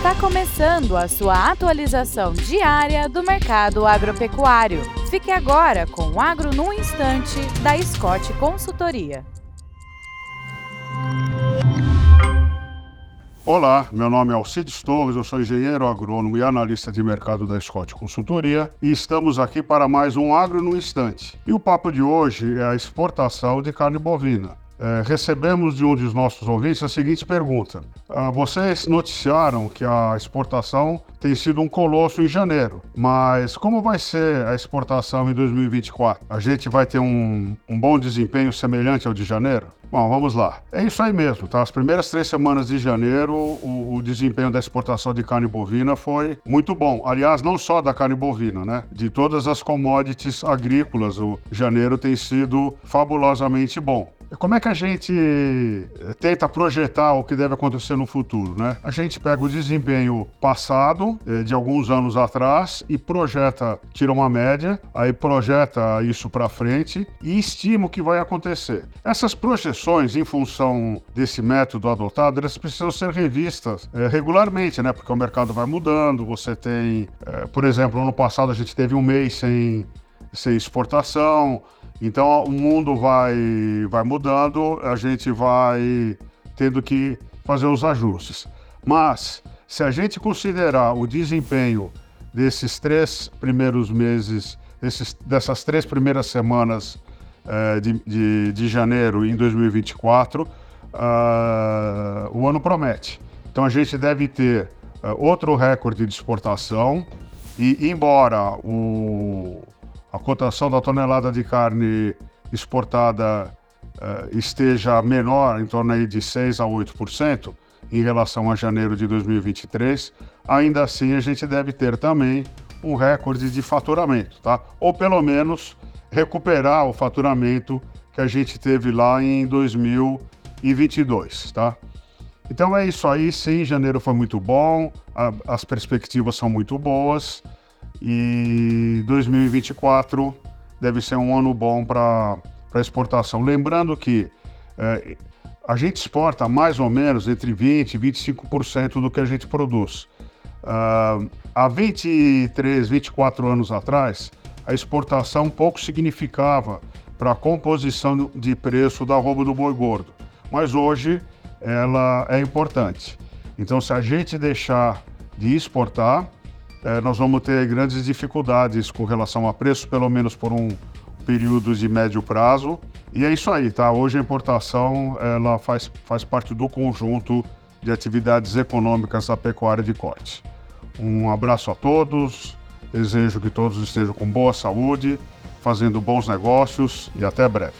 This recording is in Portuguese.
Está começando a sua atualização diária do mercado agropecuário. Fique agora com o Agro no Instante, da Scott Consultoria. Olá, meu nome é Alcides Torres, eu sou engenheiro agrônomo e analista de mercado da Scott Consultoria e estamos aqui para mais um Agro no Instante. E o papo de hoje é a exportação de carne bovina. É, recebemos de um dos nossos ouvintes a seguinte pergunta: ah, Vocês noticiaram que a exportação tem sido um colosso em janeiro, mas como vai ser a exportação em 2024? A gente vai ter um, um bom desempenho semelhante ao de janeiro? Bom, vamos lá. É isso aí mesmo, tá? As primeiras três semanas de janeiro, o, o, desempenho da exportação de carne bovina foi muito bom. Aliás, não só da carne bovina, né? De todas as commodities agrícolas, o janeiro tem sido fabulosamente bom. Como é que a gente eh, tenta projetar o que deve acontecer no futuro, né? A gente pega o desempenho passado, eh, de alguns anos atrás, e projeta, tira uma média, aí projeta isso para frente e estima o que vai acontecer. Essas projeções, em função desse método adotado, elas precisam ser revistas é, regularmente, né? Porque o mercado vai mudando, você tem, por exemplo, ano passado a gente teve um mês sem, sem exportação, então o mundo vai, vai mudando, a gente vai tendo que fazer os ajustes. Mas se a gente considerar o desempenho desses três primeiros meses, desses, dessas três primeiras semanas uh, de, de, de, janeiro em 2024, uh, ah, o ano promete. Então a gente deve ter uh, outro recorde de exportação e, embora o, a cotação da tonelada de carne exportada uh, esteja menor, em torno aí de 6 a 8%, em relação a janeiro de 2023, ainda assim a gente deve ter também um recorde de faturamento, tá? Ou pelo menos recuperar o faturamento que a gente teve lá em 2022, tá? Então é isso aí, sim, janeiro foi muito bom, a, as perspectivas são muito boas. E 2024 deve ser um ano bom para exportação. Lembrando que é, a gente exporta mais ou menos entre 20% e 25% do que a gente produz. Uh, há 23, 24 anos atrás, a exportação pouco significava para a composição de preço da roupa do boi gordo, mas hoje ela é importante. Então, se a gente deixar de exportar, é, nós vamos ter grandes dificuldades com relação a preço, pelo menos por um período de médio prazo. E é isso aí, tá? Hoje a importação ela faz, faz parte do conjunto de atividades econômicas da pecuária de corte. Um abraço a todos, desejo que todos estejam com boa saúde, fazendo bons negócios e até breve.